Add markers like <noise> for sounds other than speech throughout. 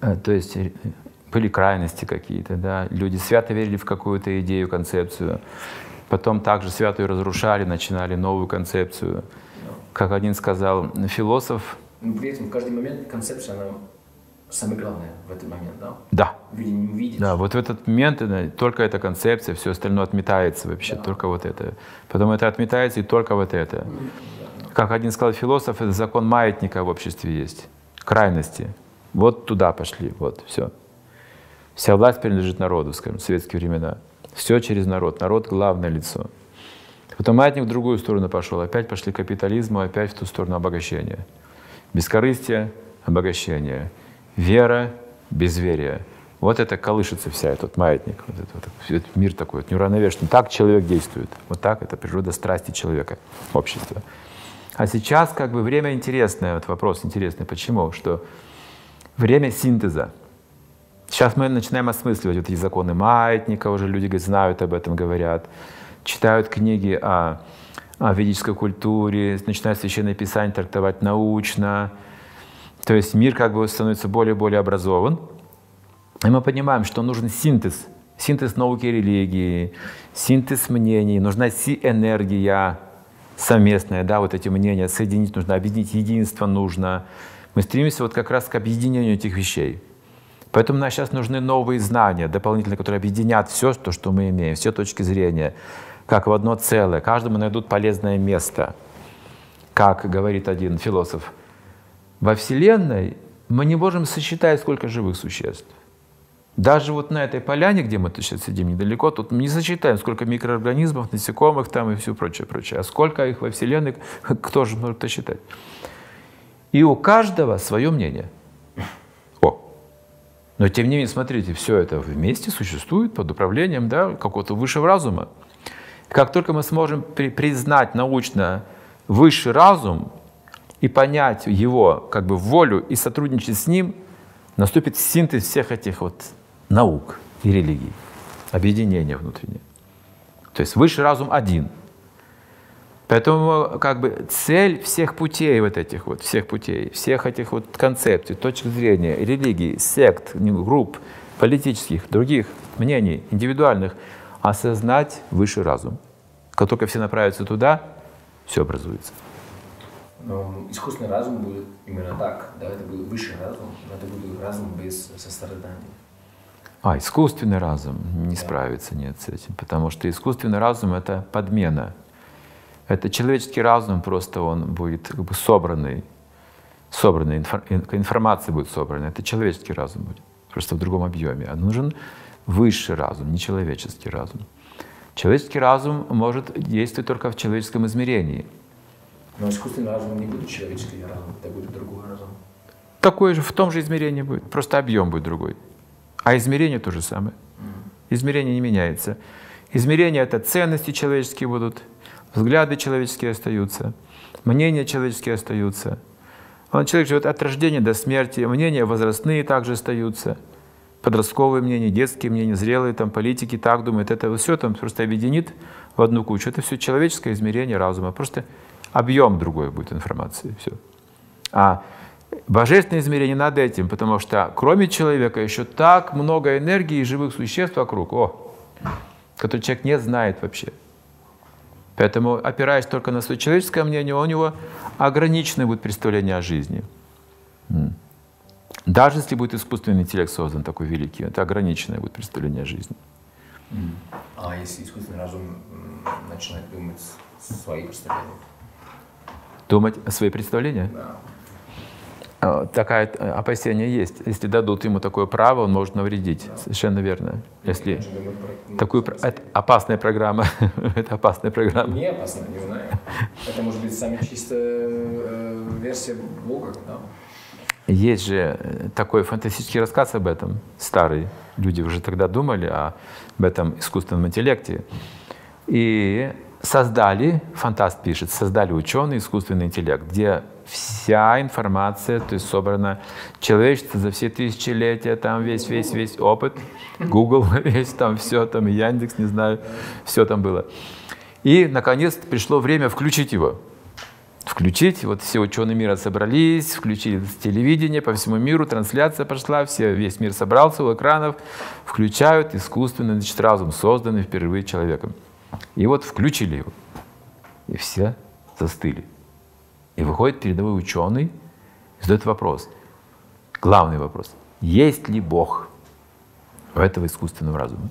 Э, то есть э, были крайности какие-то, да. Люди свято верили в какую-то идею, концепцию. Потом также свято ее разрушали, начинали новую концепцию. Как один сказал философ. Но при этом в каждый момент концепция, она самое главное в этот момент, да? Да. Видение не увидишь. Да, вот в этот момент да, только эта концепция, все остальное отметается вообще, Да. только вот это. Потом это отметается и только вот это. Как один сказал философ, это закон маятника в обществе есть. Крайности. Вот туда пошли, вот, все. Вся власть принадлежит народу, скажем, в советские времена. Все через народ. Народ — главное лицо. Потом маятник в другую сторону пошел. Опять пошли к капитализму, опять в ту сторону обогащения. Бескорыстие — обогащение. Вера — безверие. Вот это колышется вся этот маятник, вот это, вот, этот мир такой, вот, неуравновешенный. Так человек действует. Вот так это природа страсти человека, общества. А сейчас как бы время интересное, вот вопрос интересный. Почему? Что время синтеза. Сейчас мы начинаем осмысливать вот эти законы маятника, уже люди знают об этом, говорят, читают книги о, о ведической культуре, начинают священное писание трактовать научно. То есть мир как бы становится более и более образован. И мы понимаем, что нужен синтез, синтез науки и религии, синтез мнений, нужна си-энергия совместная, да, вот эти мнения соединить нужно, объединить единство нужно. Мы стремимся вот как раз к объединению этих вещей. Поэтому нам сейчас нужны новые знания, дополнительные, которые объединят все, то, что мы имеем, все точки зрения, как в одно целое. Каждому найдут полезное место. Как говорит один философ, во Вселенной мы не можем сосчитать, сколько живых существ. Даже вот на этой поляне, где мы сейчас сидим недалеко, тут мы не сосчитаем, сколько микроорганизмов, насекомых там и все прочее, прочее. А сколько их во Вселенной, <laughs> кто же может это считать? И у каждого свое мнение. О! Но тем не менее, смотрите, все это вместе существует под управлением да, какого-то высшего разума. Как только мы сможем при, признать научно высший разум и понять его как бы волю и сотрудничать с ним, наступит синтез всех этих вот наук и религий, объединение внутреннее. То есть высший разум один. Поэтому как бы цель всех путей вот этих вот, всех путей, всех этих вот концепций, точек зрения, религий, сект, групп, политических, других мнений, индивидуальных, осознать высший разум. Как только все направятся туда, все образуется. Но искусственный разум будет именно так, да, это будет высший разум, но это будет разум без сострадания. А, искусственный разум не справится нет с этим, потому что искусственный разум — это подмена. Это человеческий разум, просто он будет как бы собранный, собранный, информация будет собрана. Это человеческий разум будет, просто в другом объеме. А нужен высший разум, не человеческий разум. Человеческий разум может действовать только в человеческом измерении. Но искусственный разум не будет человеческий разум, это будет другой разум. Такой же, в том же измерении будет, просто объем будет другой. А измерение то же самое. Измерение не меняется. Измерения — это ценности человеческие будут, взгляды человеческие остаются, мнения человеческие остаются. Он, человек живет от рождения до смерти, мнения возрастные также остаются, подростковые мнения, детские мнения, зрелые, там, политики так думают. Это все там просто объединит в одну кучу. Это все человеческое измерение разума. Просто объем другой будет информации. Все. А божественное измерение над этим, потому что кроме человека еще так много энергии и живых существ вокруг, о, которые человек не знает вообще. Поэтому, опираясь только на свое человеческое мнение, у него ограниченное будет представление о жизни. Даже если будет искусственный интеллект создан такой великий, это ограниченное будет представление о жизни. А если искусственный разум начинает думать свои представления? Думать свои представления? Да. А, Такое опасение есть. Если дадут ему такое право, он может навредить. Да. Совершенно верно. Если про- такую, сам- это опасная программа. <laughs> это опасная программа. Не опасно, не знаю. Это может быть самая чистая э, версия Бога, да? Есть же э, такой фантастический рассказ об этом, старый. Люди уже тогда думали о- об этом искусственном интеллекте. И создали, фантаст пишет, создали ученые искусственный интеллект, где вся информация, то есть собрана человечество за все тысячелетия, там весь, весь, весь опыт, Google <laughs> весь, там все, там Яндекс, не знаю, все там было. И, наконец, пришло время включить его. включить. Вот все ученые мира собрались, включили телевидение по всему миру, трансляция пошла, все, весь мир собрался у экранов, включают искусственный значит, разум, созданный впервые человеком. И вот включили его, и все застыли. И выходит передовой ученый и задает вопрос, главный вопрос, есть ли Бог у этого искусственного разума?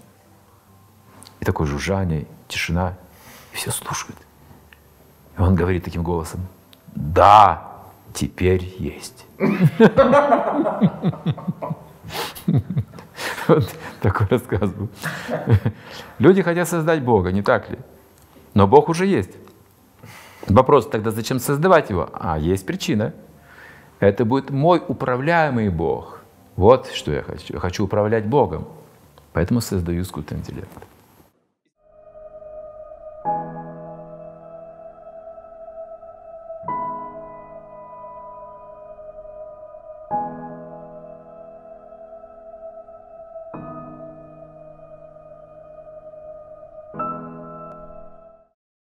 И такое жужжание, тишина, и все слушают. И он говорит таким голосом, да, теперь есть. Вот такой рассказ был. Люди хотят создать Бога, не так ли? Но Бог уже есть. Вопрос тогда, зачем создавать его? А, есть причина. Это будет мой управляемый Бог. Вот что я хочу. Я хочу управлять Богом. Поэтому создаю искусственный интеллект.